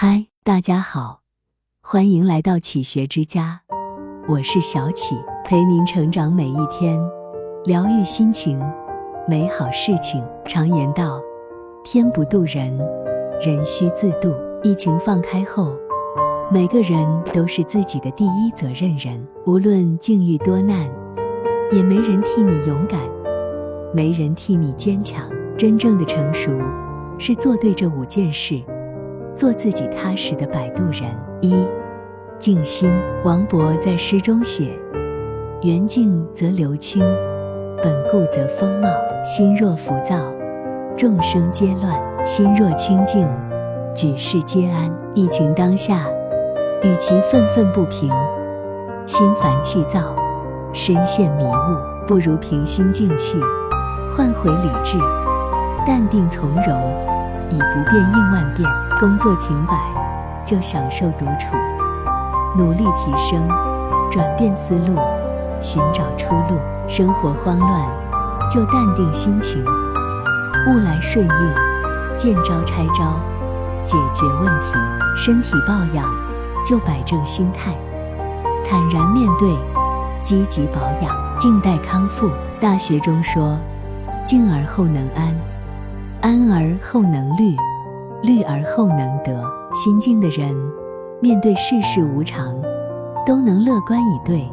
嗨，大家好，欢迎来到启学之家，我是小启，陪您成长每一天，疗愈心情，美好事情。常言道，天不渡人，人需自渡。疫情放开后，每个人都是自己的第一责任人，无论境遇多难，也没人替你勇敢，没人替你坚强。真正的成熟，是做对这五件事，做自己踏实的摆渡人。一、静心。王勃在诗中写：“缘静则流清，本固则风茂。心若浮躁，众生皆乱；心若清净，举世皆安。”疫情当下，与其愤愤不平、心烦气躁、深陷迷雾，不如平心静气，换回理智。淡定从容，以不变应万变。工作停摆，就享受独处；努力提升，转变思路，寻找出路。生活慌乱，就淡定心情；物来顺应，见招拆招，解决问题。身体抱养，就摆正心态，坦然面对，积极保养，静待康复。大学中说：“静而后能安。”安而后能虑，虑而后能得。心静的人，面对世事无常，都能乐观以对，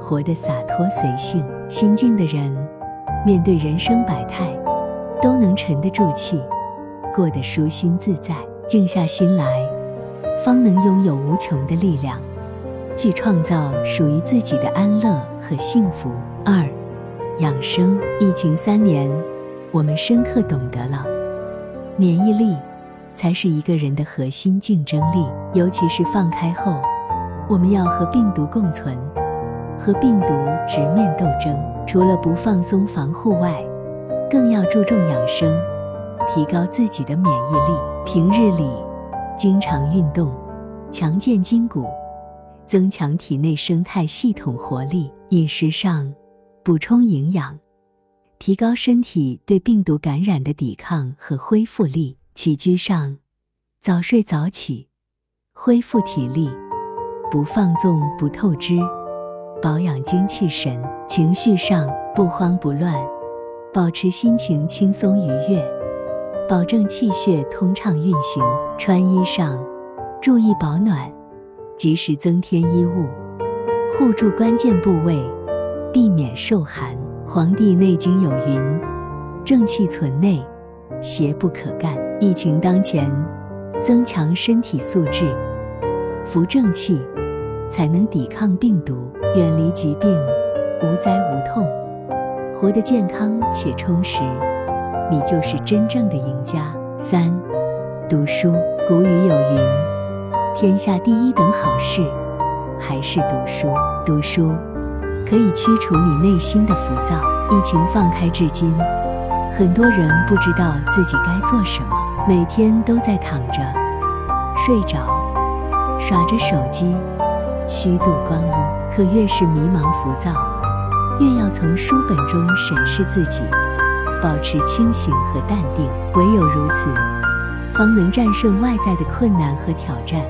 活得洒脱随性。心静的人，面对人生百态，都能沉得住气，过得舒心自在。静下心来，方能拥有无穷的力量，去创造属于自己的安乐和幸福。二，养生。疫情三年。我们深刻懂得了，免疫力才是一个人的核心竞争力。尤其是放开后，我们要和病毒共存，和病毒直面斗争。除了不放松防护外，更要注重养生，提高自己的免疫力。平日里经常运动，强健筋骨，增强体内生态系统活力。饮食上补充营养。提高身体对病毒感染的抵抗和恢复力。起居上，早睡早起，恢复体力，不放纵不透支，保养精气神。情绪上，不慌不乱，保持心情轻松愉悦，保证气血通畅运行。穿衣上，注意保暖，及时增添衣物，护住关键部位，避免受寒。《黄帝内经》有云：“正气存内，邪不可干。”疫情当前，增强身体素质，扶正气，才能抵抗病毒，远离疾病，无灾无痛，活得健康且充实，你就是真正的赢家。三，读书。古语有云：“天下第一等好事，还是读书。”读书。可以驱除你内心的浮躁。疫情放开至今，很多人不知道自己该做什么，每天都在躺着、睡着、耍着手机，虚度光阴。可越是迷茫浮躁，越要从书本中审视自己，保持清醒和淡定。唯有如此，方能战胜外在的困难和挑战，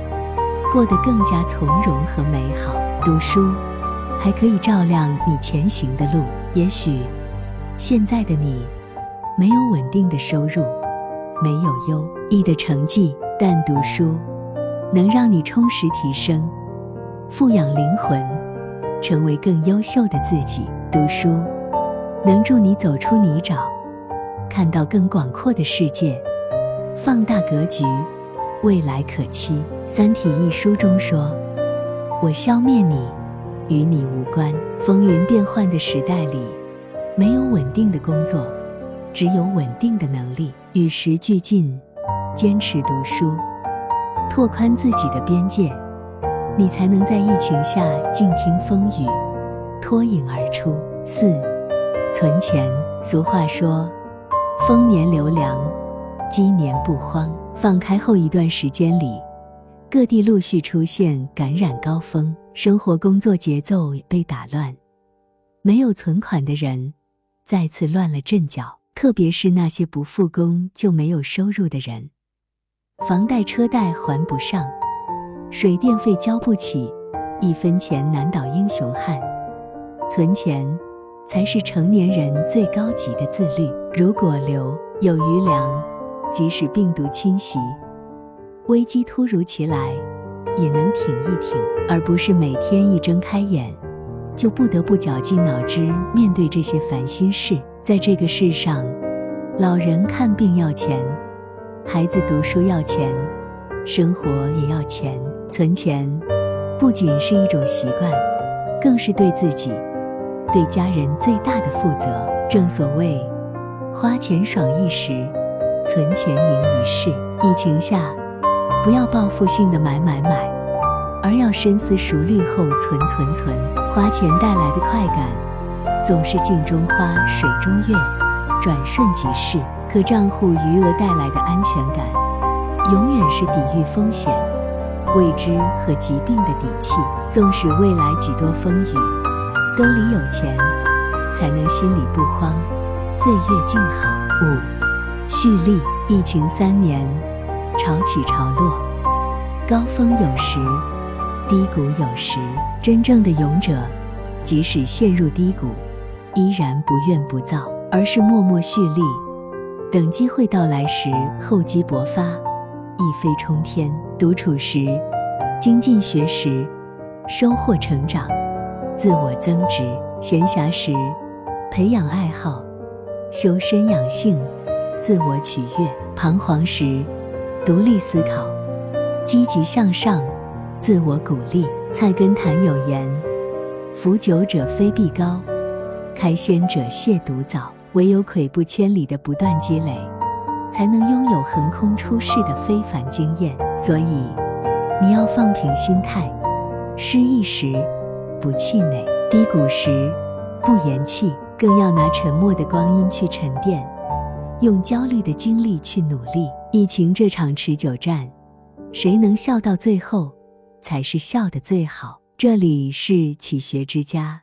过得更加从容和美好。读书。还可以照亮你前行的路。也许现在的你没有稳定的收入，没有优异的成绩，但读书能让你充实提升，富养灵魂，成为更优秀的自己。读书能助你走出泥沼，看到更广阔的世界，放大格局，未来可期。《三体》一书中说：“我消灭你。”与你无关。风云变幻的时代里，没有稳定的工作，只有稳定的能力。与时俱进，坚持读书，拓宽自己的边界，你才能在疫情下静听风雨，脱颖而出。四，存钱。俗话说：“丰年留粮，积年不荒。”放开后一段时间里，各地陆续出现感染高峰。生活工作节奏被打乱，没有存款的人再次乱了阵脚。特别是那些不复工就没有收入的人，房贷车贷还不上，水电费交不起，一分钱难倒英雄汉。存钱才是成年人最高级的自律。如果留有余粮，即使病毒侵袭，危机突如其来，也能挺一挺，而不是每天一睁开眼，就不得不绞尽脑汁面对这些烦心事。在这个世上，老人看病要钱，孩子读书要钱，生活也要钱。存钱不仅是一种习惯，更是对自己、对家人最大的负责。正所谓，花钱爽一时，存钱赢一世。疫情下，不要报复性的买买买，而要深思熟虑后存存存。花钱带来的快感，总是镜中花，水中月。转瞬即逝，可账户余额带来的安全感，永远是抵御风险、未知和疾病的底气。纵使未来几多风雨，兜里有钱，才能心里不慌，岁月静好。五、蓄力。疫情三年，潮起潮落，高峰有时，低谷有时。真正的勇者，即使陷入低谷，依然不怨不躁。而是默默蓄力，等机会到来时厚积薄发，一飞冲天。独处时精进学识，收获成长，自我增值；闲暇时培养爱好，修身养性，自我取悦；彷徨时独立思考，积极向上，自我鼓励。菜根谭有言：“服酒者非必高，开先者亵渎早。”唯有跬步千里的不断积累，才能拥有横空出世的非凡经验。所以，你要放平心态，失意时不气馁，低谷时不言弃，更要拿沉默的光阴去沉淀，用焦虑的精力去努力。疫情这场持久战，谁能笑到最后，才是笑得最好。这里是启学之家，